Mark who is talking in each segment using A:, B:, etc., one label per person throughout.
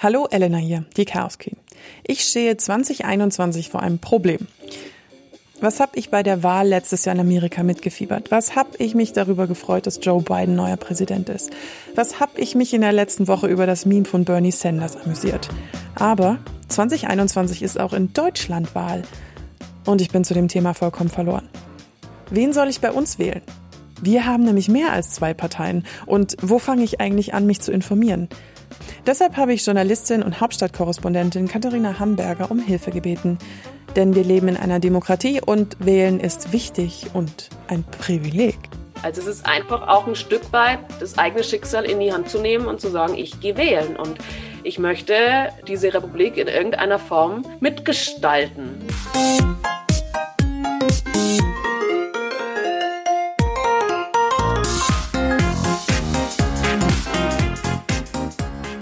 A: Hallo, Elena hier, die Chaos Queen. Ich stehe 2021 vor einem Problem. Was habe ich bei der Wahl letztes Jahr in Amerika mitgefiebert? Was habe ich mich darüber gefreut, dass Joe Biden neuer Präsident ist? Was habe ich mich in der letzten Woche über das Meme von Bernie Sanders amüsiert? Aber 2021 ist auch in Deutschland Wahl. Und ich bin zu dem Thema vollkommen verloren. Wen soll ich bei uns wählen? Wir haben nämlich mehr als zwei Parteien. Und wo fange ich eigentlich an, mich zu informieren? Deshalb habe ich Journalistin und Hauptstadtkorrespondentin Katharina Hamburger um Hilfe gebeten. Denn wir leben in einer Demokratie und wählen ist wichtig und ein Privileg.
B: Also es ist einfach auch ein Stück weit das eigene Schicksal in die Hand zu nehmen und zu sagen, ich gehe wählen und ich möchte diese Republik in irgendeiner Form mitgestalten.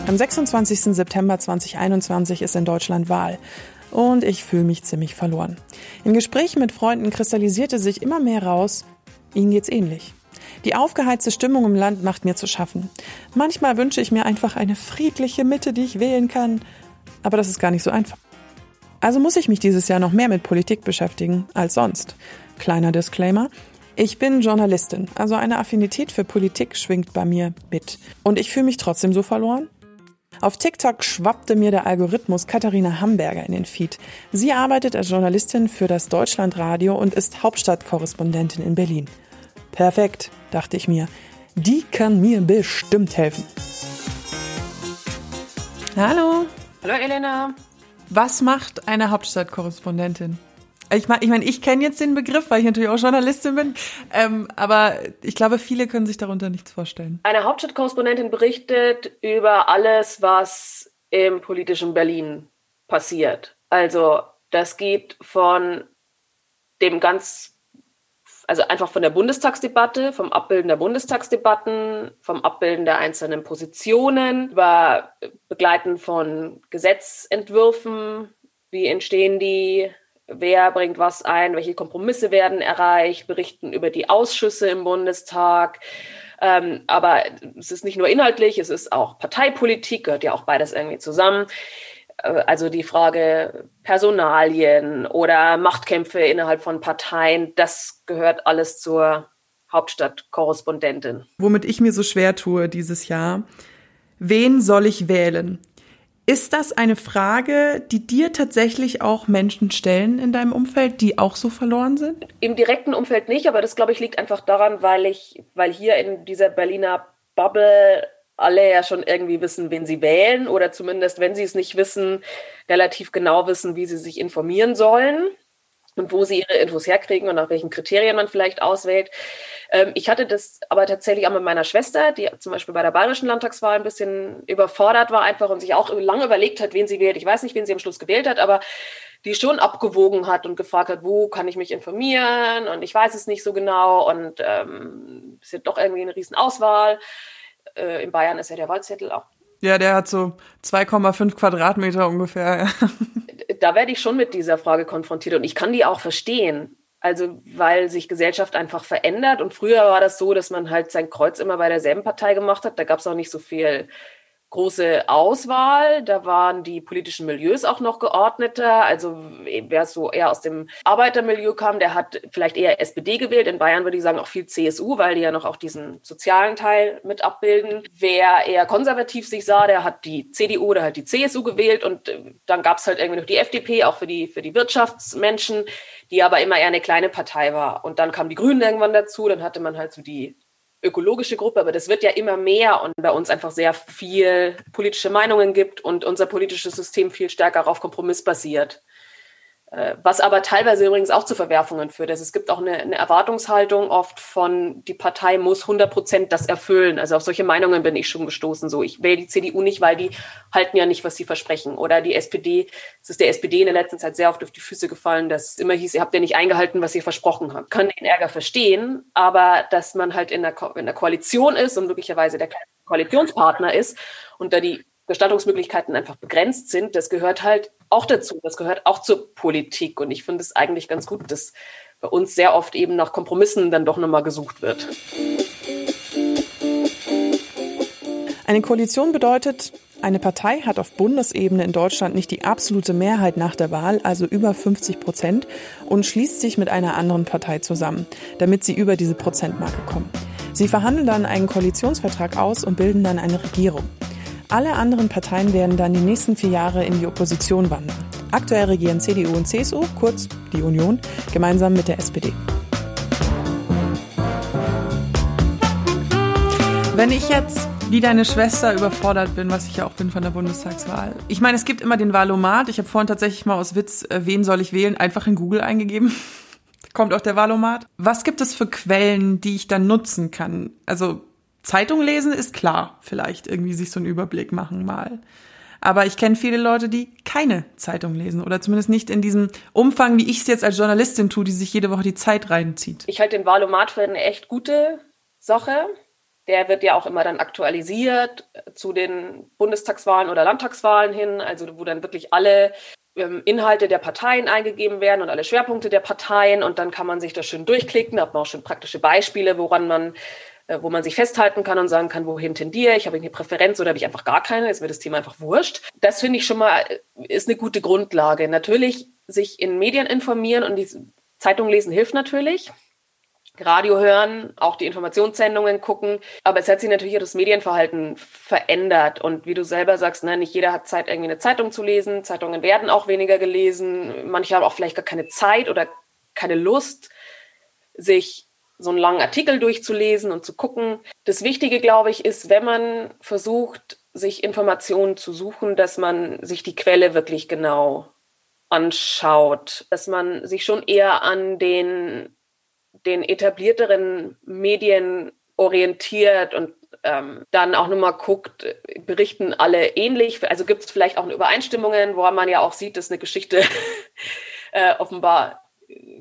A: Am 26. September 2021 ist in Deutschland Wahl. Und ich fühle mich ziemlich verloren. In Gesprächen mit Freunden kristallisierte sich immer mehr raus, ihnen geht's ähnlich. Die aufgeheizte Stimmung im Land macht mir zu schaffen. Manchmal wünsche ich mir einfach eine friedliche Mitte, die ich wählen kann. Aber das ist gar nicht so einfach. Also muss ich mich dieses Jahr noch mehr mit Politik beschäftigen als sonst. Kleiner Disclaimer. Ich bin Journalistin, also eine Affinität für Politik schwingt bei mir mit. Und ich fühle mich trotzdem so verloren? Auf TikTok schwappte mir der Algorithmus Katharina Hamburger in den Feed. Sie arbeitet als Journalistin für das Deutschlandradio und ist Hauptstadtkorrespondentin in Berlin. Perfekt, dachte ich mir. Die kann mir bestimmt helfen. Hallo.
B: Hallo Elena.
A: Was macht eine Hauptstadtkorrespondentin? Ich meine, ich, mein, ich kenne jetzt den Begriff, weil ich natürlich auch Journalistin bin, ähm, aber ich glaube, viele können sich darunter nichts vorstellen.
B: Eine Hauptstadtkorrespondentin berichtet über alles, was im politischen Berlin passiert. Also das geht von dem ganz, also einfach von der Bundestagsdebatte, vom Abbilden der Bundestagsdebatten, vom Abbilden der einzelnen Positionen, über Begleiten von Gesetzentwürfen, wie entstehen die, wer bringt was ein, welche Kompromisse werden erreicht, berichten über die Ausschüsse im Bundestag. Ähm, aber es ist nicht nur inhaltlich, es ist auch Parteipolitik, gehört ja auch beides irgendwie zusammen. Äh, also die Frage Personalien oder Machtkämpfe innerhalb von Parteien, das gehört alles zur Hauptstadtkorrespondentin.
A: Womit ich mir so schwer tue dieses Jahr, wen soll ich wählen? Ist das eine Frage, die dir tatsächlich auch Menschen stellen in deinem Umfeld, die auch so verloren sind?
B: Im direkten Umfeld nicht, aber das glaube ich liegt einfach daran, weil ich, weil hier in dieser Berliner Bubble alle ja schon irgendwie wissen, wen sie wählen oder zumindest, wenn sie es nicht wissen, relativ genau wissen, wie sie sich informieren sollen und wo sie ihre Infos herkriegen und nach welchen Kriterien man vielleicht auswählt. Ähm, ich hatte das aber tatsächlich auch mit meiner Schwester, die zum Beispiel bei der bayerischen Landtagswahl ein bisschen überfordert war einfach und sich auch lange überlegt hat, wen sie wählt. Ich weiß nicht, wen sie am Schluss gewählt hat, aber die schon abgewogen hat und gefragt hat, wo kann ich mich informieren und ich weiß es nicht so genau und ähm, es ist doch irgendwie eine Riesenauswahl. Äh, in Bayern ist ja der Wahlzettel auch
A: ja, der hat so 2,5 Quadratmeter ungefähr.
B: Da werde ich schon mit dieser Frage konfrontiert und ich kann die auch verstehen. Also, weil sich Gesellschaft einfach verändert. Und früher war das so, dass man halt sein Kreuz immer bei derselben Partei gemacht hat. Da gab es auch nicht so viel große Auswahl. Da waren die politischen Milieus auch noch geordneter. Also wer so eher aus dem Arbeitermilieu kam, der hat vielleicht eher SPD gewählt. In Bayern würde ich sagen auch viel CSU, weil die ja noch auch diesen sozialen Teil mit abbilden. Wer eher konservativ sich sah, der hat die CDU oder halt die CSU gewählt. Und äh, dann gab es halt irgendwie noch die FDP, auch für die, für die Wirtschaftsmenschen, die aber immer eher eine kleine Partei war. Und dann kamen die Grünen irgendwann dazu. Dann hatte man halt so die ökologische Gruppe, aber das wird ja immer mehr und bei uns einfach sehr viel politische Meinungen gibt und unser politisches System viel stärker auf Kompromiss basiert. Äh, was aber teilweise übrigens auch zu Verwerfungen führt. Also es gibt auch eine, eine Erwartungshaltung oft von, die Partei muss 100 Prozent das erfüllen. Also auf solche Meinungen bin ich schon gestoßen. So, ich wähle die CDU nicht, weil die halten ja nicht, was sie versprechen. Oder die SPD, es ist der SPD in der letzten Zeit sehr oft auf die Füße gefallen, dass immer hieß, ihr habt ja nicht eingehalten, was ihr versprochen habt. Kann den Ärger verstehen, aber dass man halt in der, Ko in der Koalition ist und möglicherweise der Koalitionspartner ist und da die Gestattungsmöglichkeiten einfach begrenzt sind, das gehört halt auch dazu. Das gehört auch zur Politik. Und ich finde es eigentlich ganz gut, dass bei uns sehr oft eben nach Kompromissen dann doch nochmal gesucht wird.
A: Eine Koalition bedeutet, Eine Partei hat auf Bundesebene in Deutschland nicht die absolute Mehrheit nach der Wahl, also über 50 Prozent, und schließt sich mit einer anderen Partei zusammen, damit sie über diese Prozentmarke kommen. Sie verhandeln dann einen Koalitionsvertrag aus und bilden dann eine Regierung. Alle anderen Parteien werden dann die nächsten vier Jahre in die Opposition wandern. Aktuell regieren CDU und CSU, kurz die Union, gemeinsam mit der SPD. Wenn ich jetzt wie deine Schwester überfordert bin, was ich ja auch bin von der Bundestagswahl. Ich meine, es gibt immer den Wahlomat. Ich habe vorhin tatsächlich mal aus Witz, äh, wen soll ich wählen, einfach in Google eingegeben. Kommt auch der Wahlomat. Was gibt es für Quellen, die ich dann nutzen kann? Also Zeitung lesen ist klar, vielleicht irgendwie sich so einen Überblick machen mal. Aber ich kenne viele Leute, die keine Zeitung lesen oder zumindest nicht in diesem Umfang, wie ich es jetzt als Journalistin tue, die sich jede Woche die Zeit reinzieht.
B: Ich halte den Wahlomat für eine echt gute Sache. Der wird ja auch immer dann aktualisiert zu den Bundestagswahlen oder Landtagswahlen hin, also wo dann wirklich alle ähm, Inhalte der Parteien eingegeben werden und alle Schwerpunkte der Parteien und dann kann man sich das schön durchklicken, da hat man auch schon praktische Beispiele, woran man äh, wo man sich festhalten kann und sagen kann, wohin tendiere ich, habe ich eine Präferenz oder habe ich einfach gar keine, ist mir das Thema einfach wurscht. Das finde ich schon mal, äh, ist eine gute Grundlage. Natürlich sich in Medien informieren und die Zeitung lesen hilft natürlich. Radio hören, auch die Informationssendungen gucken. Aber es hat sich natürlich auch das Medienverhalten verändert. Und wie du selber sagst, ne, nicht jeder hat Zeit, irgendwie eine Zeitung zu lesen. Zeitungen werden auch weniger gelesen. Manche haben auch vielleicht gar keine Zeit oder keine Lust, sich so einen langen Artikel durchzulesen und zu gucken. Das Wichtige, glaube ich, ist, wenn man versucht, sich Informationen zu suchen, dass man sich die Quelle wirklich genau anschaut, dass man sich schon eher an den, den etablierteren Medien orientiert und ähm, dann auch nochmal guckt, berichten alle ähnlich. Also gibt es vielleicht auch Übereinstimmungen, wo man ja auch sieht, dass eine Geschichte äh, offenbar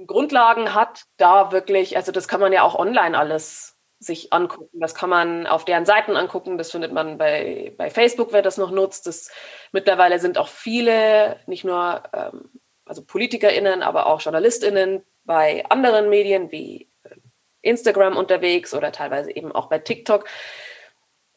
B: Grundlagen hat, da wirklich, also das kann man ja auch online alles sich angucken. Das kann man auf deren Seiten angucken. Das findet man bei, bei Facebook, wer das noch nutzt. Das, mittlerweile sind auch viele, nicht nur ähm, also PolitikerInnen, aber auch JournalistInnen bei anderen Medien wie äh, Instagram unterwegs oder teilweise eben auch bei TikTok.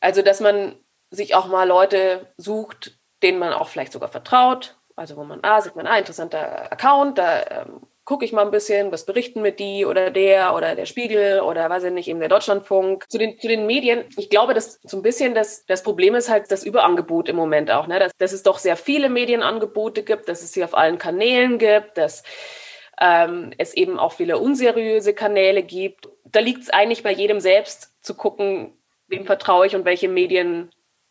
B: Also, dass man sich auch mal Leute sucht, denen man auch vielleicht sogar vertraut. Also, wo man, ah, sieht man, ah, interessanter Account, da ähm, gucke ich mal ein bisschen, was berichten mit die oder der oder der Spiegel oder weiß ich nicht, eben der Deutschlandfunk. Zu den, zu den Medien, ich glaube, dass so ein bisschen das, das Problem ist halt das Überangebot im Moment auch, ne? dass, dass es doch sehr viele Medienangebote gibt, dass es sie auf allen Kanälen gibt, dass ähm, es eben auch viele unseriöse Kanäle gibt. Da liegt es eigentlich bei jedem selbst zu gucken, wem vertraue ich und welche Medien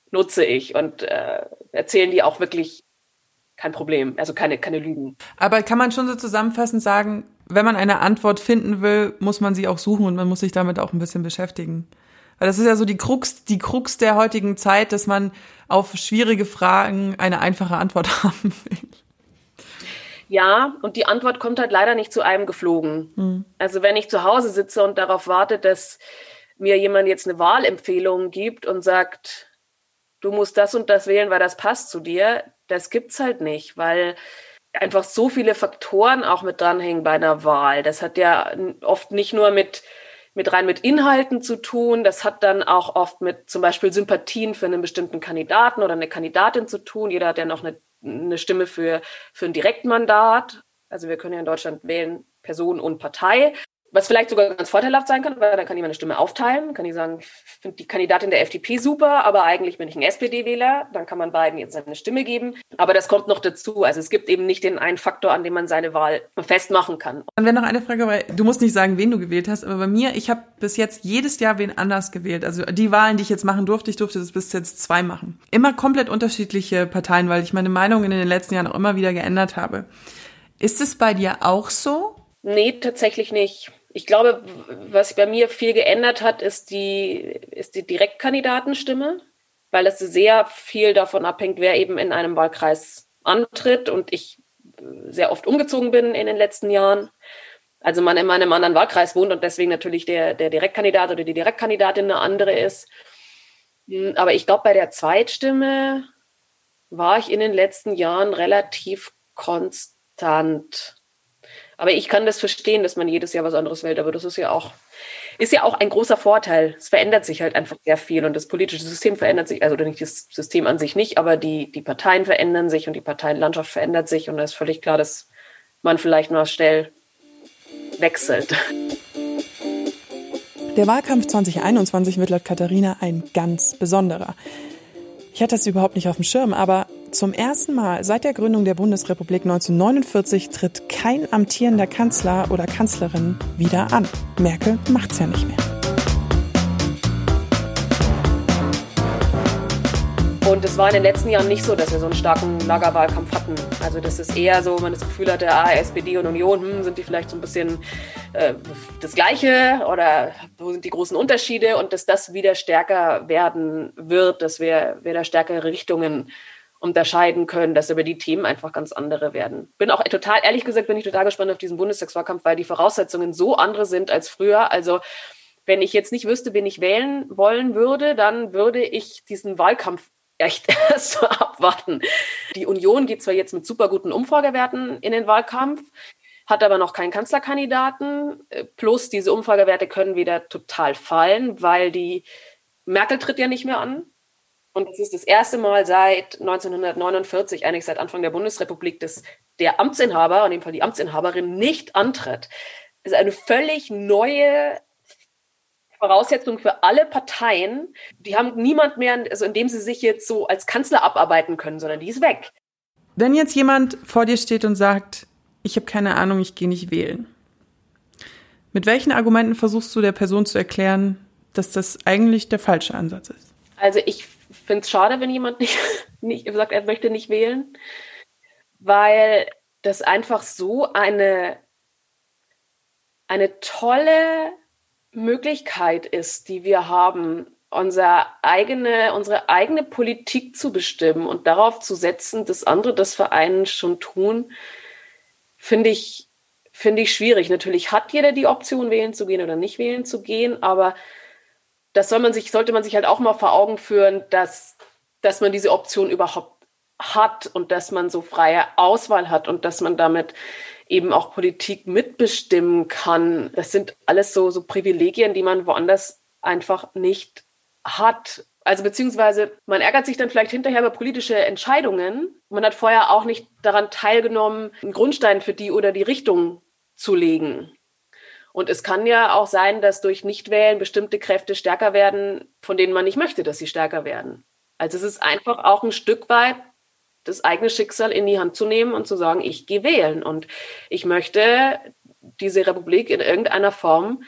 B: nutze ich und äh, erzählen die auch wirklich kein Problem, also keine, keine Lügen.
A: Aber kann man schon so zusammenfassend sagen, wenn man eine Antwort finden will, muss man sie auch suchen und man muss sich damit auch ein bisschen beschäftigen. Weil das ist ja so die Krux, die Krux der heutigen Zeit, dass man auf schwierige Fragen eine einfache Antwort haben will.
B: Ja, und die Antwort kommt halt leider nicht zu einem geflogen. Hm. Also wenn ich zu Hause sitze und darauf warte, dass mir jemand jetzt eine Wahlempfehlung gibt und sagt, du musst das und das wählen, weil das passt zu dir, das gibt's halt nicht, weil einfach so viele Faktoren auch mit dranhängen bei einer Wahl. Das hat ja oft nicht nur mit mit rein mit Inhalten zu tun. Das hat dann auch oft mit zum Beispiel Sympathien für einen bestimmten Kandidaten oder eine Kandidatin zu tun. Jeder hat ja noch eine, eine Stimme für, für ein Direktmandat. Also wir können ja in Deutschland wählen Person und Partei. Was vielleicht sogar ganz vorteilhaft sein kann, weil dann kann jemand eine Stimme aufteilen. Kann ich sagen, ich finde die Kandidatin der FDP super, aber eigentlich bin ich ein SPD-Wähler. Dann kann man beiden jetzt seine Stimme geben. Aber das kommt noch dazu. Also es gibt eben nicht den einen Faktor, an dem man seine Wahl festmachen kann.
A: Dann wäre noch eine Frage, weil du musst nicht sagen, wen du gewählt hast, aber bei mir, ich habe bis jetzt jedes Jahr wen anders gewählt. Also die Wahlen, die ich jetzt machen durfte, ich durfte das bis jetzt zwei machen. Immer komplett unterschiedliche Parteien, weil ich meine Meinung in den letzten Jahren auch immer wieder geändert habe. Ist es bei dir auch so?
B: Nee, tatsächlich nicht. Ich glaube, was sich bei mir viel geändert hat, ist die, ist die Direktkandidatenstimme, weil es sehr viel davon abhängt, wer eben in einem Wahlkreis antritt und ich sehr oft umgezogen bin in den letzten Jahren. Also man in einem anderen Wahlkreis wohnt und deswegen natürlich der, der Direktkandidat oder die Direktkandidatin eine andere ist. Hm, aber ich glaube, bei der Zweitstimme war ich in den letzten Jahren relativ konstant. Aber ich kann das verstehen, dass man jedes Jahr was anderes wählt, aber das ist ja auch, ist ja auch ein großer Vorteil. Es verändert sich halt einfach sehr viel und das politische System verändert sich, also nicht das System an sich nicht, aber die, die Parteien verändern sich und die Parteienlandschaft verändert sich und da ist völlig klar, dass man vielleicht mal schnell wechselt.
A: Der Wahlkampf 2021 wird laut Katharina ein ganz besonderer. Ich hatte das überhaupt nicht auf dem Schirm, aber zum ersten Mal seit der Gründung der Bundesrepublik 1949 tritt kein amtierender Kanzler oder Kanzlerin wieder an. Merkel macht's ja nicht mehr.
B: Und es war in den letzten Jahren nicht so, dass wir so einen starken Lagerwahlkampf hatten. Also das ist eher so, man das Gefühl hatte, ah, SPD und Union, hm, sind die vielleicht so ein bisschen äh, das Gleiche oder wo sind die großen Unterschiede und dass das wieder stärker werden wird, dass wir, da stärkere Richtungen unterscheiden können, dass aber die Themen einfach ganz andere werden. Bin auch total, ehrlich gesagt, bin ich total gespannt auf diesen Bundestagswahlkampf, weil die Voraussetzungen so andere sind als früher. Also wenn ich jetzt nicht wüsste, wen ich wählen wollen würde, dann würde ich diesen Wahlkampf echt erst abwarten. Die Union geht zwar jetzt mit super guten Umfragewerten in den Wahlkampf, hat aber noch keinen Kanzlerkandidaten. Plus diese Umfragewerte können wieder total fallen, weil die Merkel tritt ja nicht mehr an. Und es ist das erste Mal seit 1949, eigentlich seit Anfang der Bundesrepublik, dass der Amtsinhaber, in dem Fall die Amtsinhaberin, nicht antritt. Das ist eine völlig neue Voraussetzung für alle Parteien. Die haben niemand mehr, also indem sie sich jetzt so als Kanzler abarbeiten können, sondern die ist weg.
A: Wenn jetzt jemand vor dir steht und sagt, ich habe keine Ahnung, ich gehe nicht wählen. Mit welchen Argumenten versuchst du der Person zu erklären, dass das eigentlich der falsche Ansatz ist?
B: Also ich finde es schade, wenn jemand nicht, nicht sagt, er möchte nicht wählen, weil das einfach so eine, eine tolle Möglichkeit ist, die wir haben, unser eigene, unsere eigene Politik zu bestimmen und darauf zu setzen, dass andere das Vereinen schon tun, finde ich, finde ich schwierig. Natürlich hat jeder die Option, wählen zu gehen oder nicht wählen zu gehen, aber das soll man sich, sollte man sich halt auch mal vor Augen führen, dass, dass man diese Option überhaupt hat und dass man so freie Auswahl hat und dass man damit eben auch Politik mitbestimmen kann. Das sind alles so, so Privilegien, die man woanders einfach nicht hat. Also beziehungsweise man ärgert sich dann vielleicht hinterher über politische Entscheidungen. Man hat vorher auch nicht daran teilgenommen, einen Grundstein für die oder die Richtung zu legen. Und es kann ja auch sein, dass durch Nichtwählen bestimmte Kräfte stärker werden, von denen man nicht möchte, dass sie stärker werden. Also es ist einfach auch ein Stück weit das eigene Schicksal in die Hand zu nehmen und zu sagen, ich gehe wählen und ich möchte diese Republik in irgendeiner Form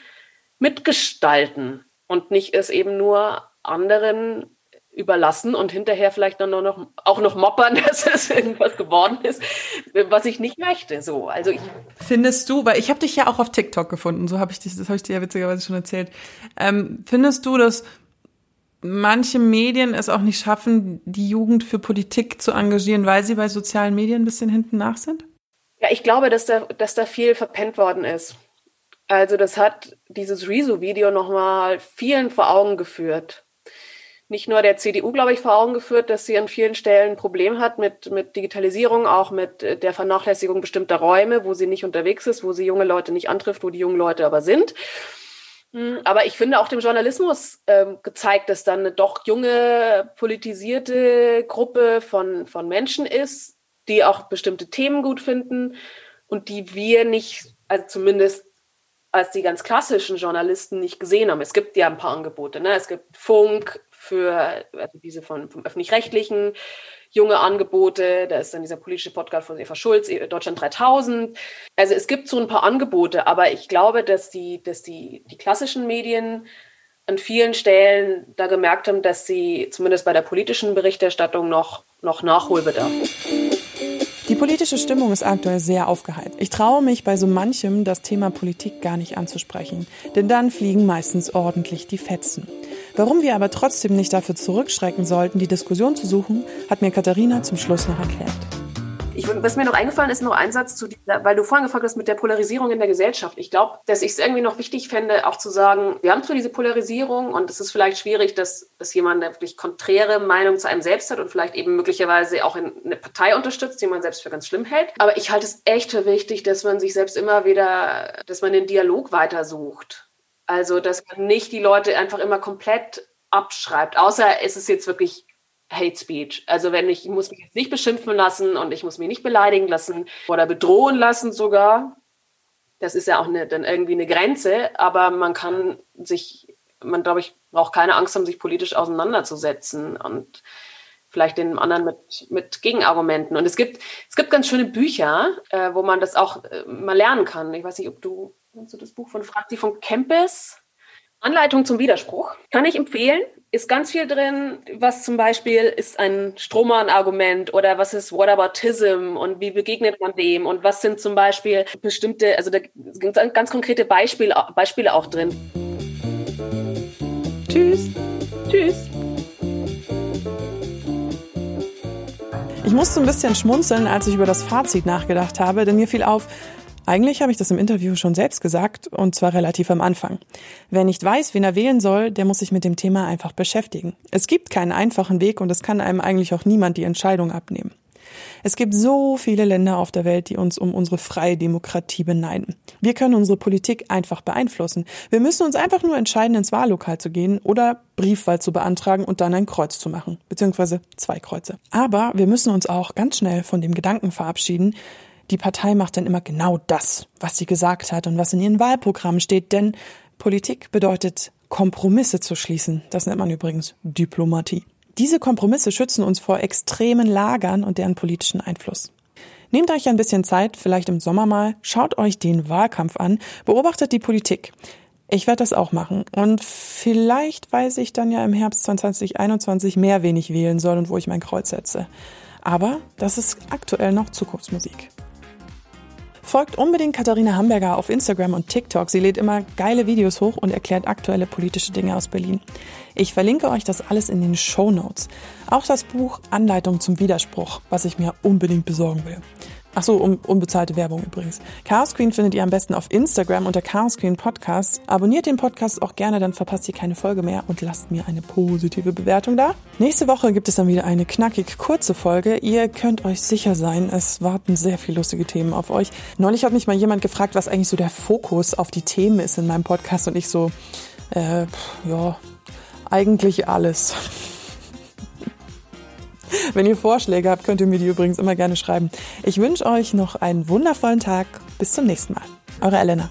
B: mitgestalten und nicht es eben nur anderen überlassen und hinterher vielleicht dann noch, auch noch moppern, dass es irgendwas geworden ist, was ich nicht möchte. So, also ich
A: findest du, weil ich habe dich ja auch auf TikTok gefunden, so habe ich dich, das habe ich dir ja witzigerweise schon erzählt. Ähm, findest du, dass manche Medien es auch nicht schaffen, die Jugend für Politik zu engagieren, weil sie bei sozialen Medien ein bisschen hinten nach sind?
B: Ja, ich glaube, dass da, dass da viel verpennt worden ist. Also das hat dieses Rezo-Video nochmal vielen vor Augen geführt. Nicht nur der CDU, glaube ich, vor Augen geführt, dass sie an vielen Stellen ein Problem hat mit, mit Digitalisierung, auch mit der Vernachlässigung bestimmter Räume, wo sie nicht unterwegs ist, wo sie junge Leute nicht antrifft, wo die jungen Leute aber sind. Hm, aber ich finde auch dem Journalismus ähm, gezeigt, dass dann eine doch junge, politisierte Gruppe von, von Menschen ist, die auch bestimmte Themen gut finden und die wir nicht, also zumindest als die ganz klassischen Journalisten nicht gesehen haben. Es gibt ja ein paar Angebote. Ne? Es gibt Funk für also diese von, vom öffentlich-rechtlichen, junge Angebote. Da ist dann dieser politische Podcast von Eva Schulz, Deutschland 3000. Also es gibt so ein paar Angebote, aber ich glaube, dass die, dass die, die klassischen Medien an vielen Stellen da gemerkt haben, dass sie zumindest bei der politischen Berichterstattung noch, noch Nachholbedarf.
A: Die politische Stimmung ist aktuell sehr aufgeheizt. Ich traue mich bei so manchem, das Thema Politik gar nicht anzusprechen, denn dann fliegen meistens ordentlich die Fetzen. Warum wir aber trotzdem nicht dafür zurückschrecken sollten, die Diskussion zu suchen, hat mir Katharina zum Schluss noch erklärt.
B: Ich, was mir noch eingefallen ist, noch ein Satz zu dieser, weil du vorhin gefragt hast mit der Polarisierung in der Gesellschaft. Ich glaube, dass ich es irgendwie noch wichtig fände, auch zu sagen, wir haben zwar diese Polarisierung und es ist vielleicht schwierig, dass, dass jemand eine wirklich konträre Meinung zu einem selbst hat und vielleicht eben möglicherweise auch in eine Partei unterstützt, die man selbst für ganz schlimm hält. Aber ich halte es echt für wichtig, dass man sich selbst immer wieder, dass man den Dialog weitersucht. Also, dass man nicht die Leute einfach immer komplett abschreibt, außer es ist jetzt wirklich Hate Speech. Also wenn ich, ich muss mich jetzt nicht beschimpfen lassen und ich muss mich nicht beleidigen lassen oder bedrohen lassen sogar. Das ist ja auch eine, dann irgendwie eine Grenze, aber man kann sich, man glaube ich, braucht keine Angst haben, sich politisch auseinanderzusetzen und vielleicht den anderen mit, mit Gegenargumenten. Und es gibt, es gibt ganz schöne Bücher, äh, wo man das auch äh, mal lernen kann. Ich weiß nicht, ob du, kennst du das Buch von Franzi von Kempes? Anleitung zum Widerspruch kann ich empfehlen. Ist ganz viel drin, was zum Beispiel ist ein Strohmann-Argument oder was ist Whataboutism und wie begegnet man dem und was sind zum Beispiel bestimmte, also da sind ganz konkrete Beispiele, Beispiele auch drin.
A: Tschüss. Tschüss. Ich musste ein bisschen schmunzeln, als ich über das Fazit nachgedacht habe, denn mir fiel auf, eigentlich habe ich das im Interview schon selbst gesagt, und zwar relativ am Anfang. Wer nicht weiß, wen er wählen soll, der muss sich mit dem Thema einfach beschäftigen. Es gibt keinen einfachen Weg und es kann einem eigentlich auch niemand die Entscheidung abnehmen. Es gibt so viele Länder auf der Welt, die uns um unsere freie Demokratie beneiden. Wir können unsere Politik einfach beeinflussen. Wir müssen uns einfach nur entscheiden, ins Wahllokal zu gehen oder Briefwahl zu beantragen und dann ein Kreuz zu machen, beziehungsweise zwei Kreuze. Aber wir müssen uns auch ganz schnell von dem Gedanken verabschieden, die Partei macht dann immer genau das, was sie gesagt hat und was in ihren Wahlprogrammen steht, denn Politik bedeutet Kompromisse zu schließen. Das nennt man übrigens Diplomatie. Diese Kompromisse schützen uns vor extremen Lagern und deren politischen Einfluss. Nehmt euch ein bisschen Zeit, vielleicht im Sommer mal, schaut euch den Wahlkampf an, beobachtet die Politik. Ich werde das auch machen. Und vielleicht weiß ich dann ja im Herbst 2021 mehr, wen ich wählen soll und wo ich mein Kreuz setze. Aber das ist aktuell noch Zukunftsmusik. Folgt unbedingt Katharina Hamburger auf Instagram und TikTok. Sie lädt immer geile Videos hoch und erklärt aktuelle politische Dinge aus Berlin. Ich verlinke euch das alles in den Show Notes. Auch das Buch Anleitung zum Widerspruch, was ich mir unbedingt besorgen will. Ach so, um, unbezahlte Werbung übrigens. Chaos Queen findet ihr am besten auf Instagram unter Chaos Queen Podcast. Abonniert den Podcast auch gerne, dann verpasst ihr keine Folge mehr und lasst mir eine positive Bewertung da. Nächste Woche gibt es dann wieder eine knackig kurze Folge. Ihr könnt euch sicher sein, es warten sehr viele lustige Themen auf euch. Neulich hat mich mal jemand gefragt, was eigentlich so der Fokus auf die Themen ist in meinem Podcast und ich so, äh, ja, eigentlich alles. Wenn ihr Vorschläge habt, könnt ihr mir die übrigens immer gerne schreiben. Ich wünsche euch noch einen wundervollen Tag. Bis zum nächsten Mal. Eure Elena.